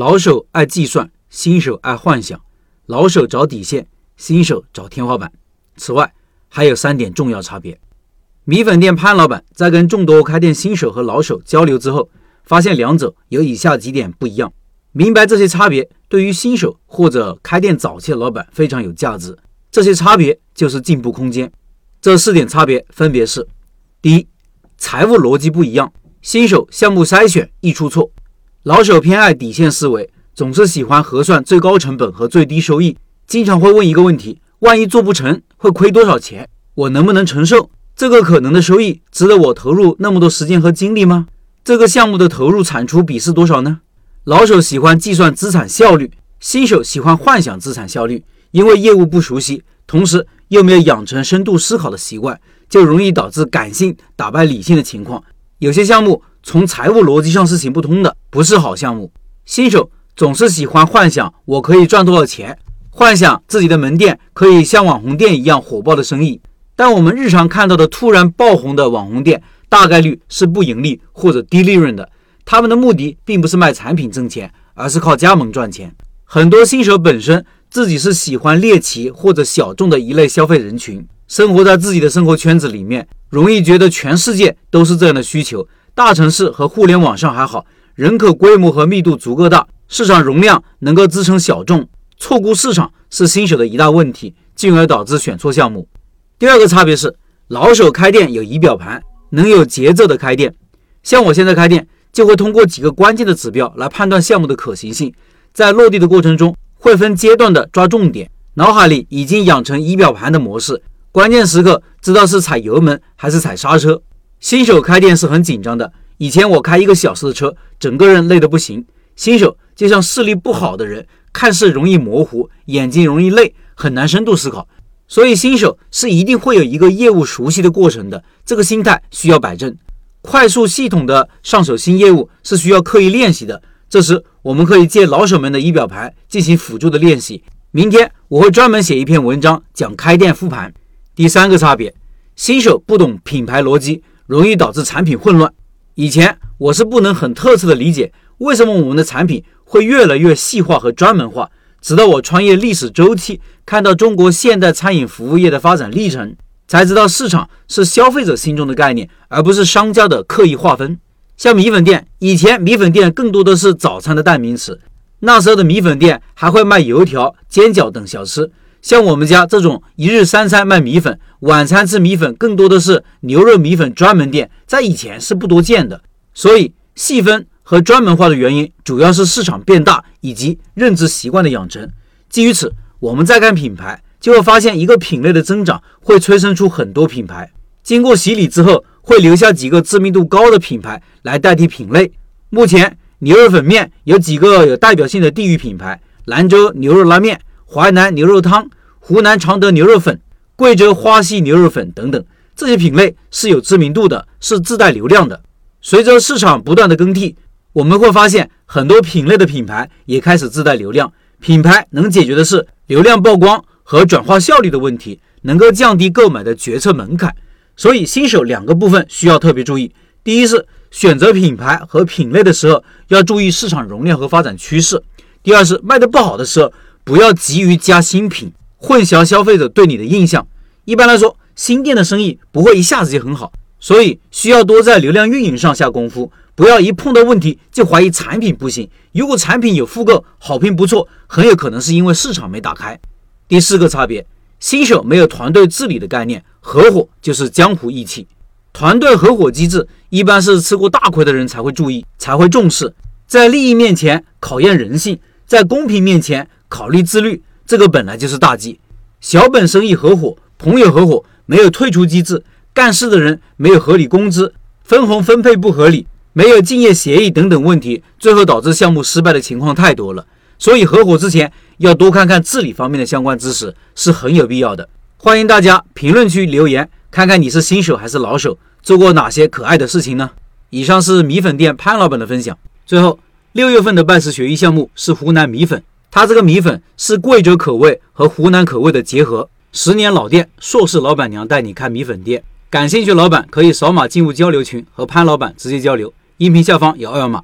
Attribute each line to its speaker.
Speaker 1: 老手爱计算，新手爱幻想。老手找底线，新手找天花板。此外，还有三点重要差别。米粉店潘老板在跟众多开店新手和老手交流之后，发现两者有以下几点不一样。明白这些差别，对于新手或者开店早期的老板非常有价值。这些差别就是进步空间。这四点差别分别是：第一，财务逻辑不一样。新手项目筛选易出错，老手偏爱底线思维，总是喜欢核算最高成本和最低收益，经常会问一个问题：万一做不成，会亏多少钱？我能不能承受？这个可能的收益值得我投入那么多时间和精力吗？这个项目的投入产出比是多少呢？老手喜欢计算资产效率，新手喜欢幻想资产效率。因为业务不熟悉，同时又没有养成深度思考的习惯，就容易导致感性打败理性的情况。有些项目从财务逻辑上是行不通的，不是好项目。新手总是喜欢幻想我可以赚多少钱，幻想自己的门店可以像网红店一样火爆的生意。但我们日常看到的突然爆红的网红店，大概率是不盈利或者低利润的。他们的目的并不是卖产品挣钱，而是靠加盟赚钱。很多新手本身自己是喜欢猎奇或者小众的一类消费人群，生活在自己的生活圈子里面，容易觉得全世界都是这样的需求。大城市和互联网上还好，人口规模和密度足够大，市场容量能够支撑小众。错估市场是新手的一大问题，进而导致选错项目。第二个差别是，老手开店有仪表盘，能有节奏的开店。像我现在开店。就会通过几个关键的指标来判断项目的可行性，在落地的过程中会分阶段的抓重点，脑海里已经养成仪表盘的模式，关键时刻知道是踩油门还是踩刹车。新手开店是很紧张的，以前我开一个小时的车，整个人累得不行。新手就像视力不好的人，看似容易模糊，眼睛容易累，很难深度思考。所以新手是一定会有一个业务熟悉的过程的，这个心态需要摆正。快速系统的上手新业务是需要刻意练习的，这时我们可以借老手们的仪表盘进行辅助的练习。明天我会专门写一篇文章讲开店复盘。第三个差别，新手不懂品牌逻辑，容易导致产品混乱。以前我是不能很特彻的理解为什么我们的产品会越来越细化和专门化，直到我穿越历史周期，看到中国现代餐饮服务业的发展历程。才知道市场是消费者心中的概念，而不是商家的刻意划分。像米粉店，以前米粉店更多的是早餐的代名词，那时候的米粉店还会卖油条、煎饺等小吃。像我们家这种一日三餐卖米粉，晚餐吃米粉，更多的是牛肉米粉专门店，在以前是不多见的。所以细分和专门化的原因，主要是市场变大以及认知习惯的养成。基于此，我们再看品牌。就会发现，一个品类的增长会催生出很多品牌。经过洗礼之后，会留下几个知名度高的品牌来代替品类。目前，牛肉粉面有几个有代表性的地域品牌：兰州牛肉拉面、淮南牛肉汤、湖南常德牛肉粉、贵州花溪牛肉粉等等。这些品类是有知名度的，是自带流量的。随着市场不断的更替，我们会发现很多品类的品牌也开始自带流量。品牌能解决的是流量曝光。和转化效率的问题，能够降低购买的决策门槛。所以新手两个部分需要特别注意：第一是选择品牌和品类的时候要注意市场容量和发展趋势；第二是卖的不好的时候不要急于加新品，混淆消费者对你的印象。一般来说，新店的生意不会一下子就很好，所以需要多在流量运营上下功夫，不要一碰到问题就怀疑产品不行。如果产品有复购，好评不错，很有可能是因为市场没打开。第四个差别，新手没有团队治理的概念，合伙就是江湖义气。团队合伙机制一般是吃过大亏的人才会注意，才会重视。在利益面前考验人性，在公平面前考虑自律，这个本来就是大忌。小本生意合伙、朋友合伙，没有退出机制，干事的人没有合理工资，分红分配不合理，没有竞业协议等等问题，最后导致项目失败的情况太多了。所以合伙之前要多看看治理方面的相关知识是很有必要的。欢迎大家评论区留言，看看你是新手还是老手，做过哪些可爱的事情呢？以上是米粉店潘老板的分享。最后，六月份的拜师学艺项目是湖南米粉，他这个米粉是贵州口味和湖南口味的结合，十年老店，硕士老板娘带你看米粉店。感兴趣老板可以扫码进入交流群和潘老板直接交流，音频下方有二维码。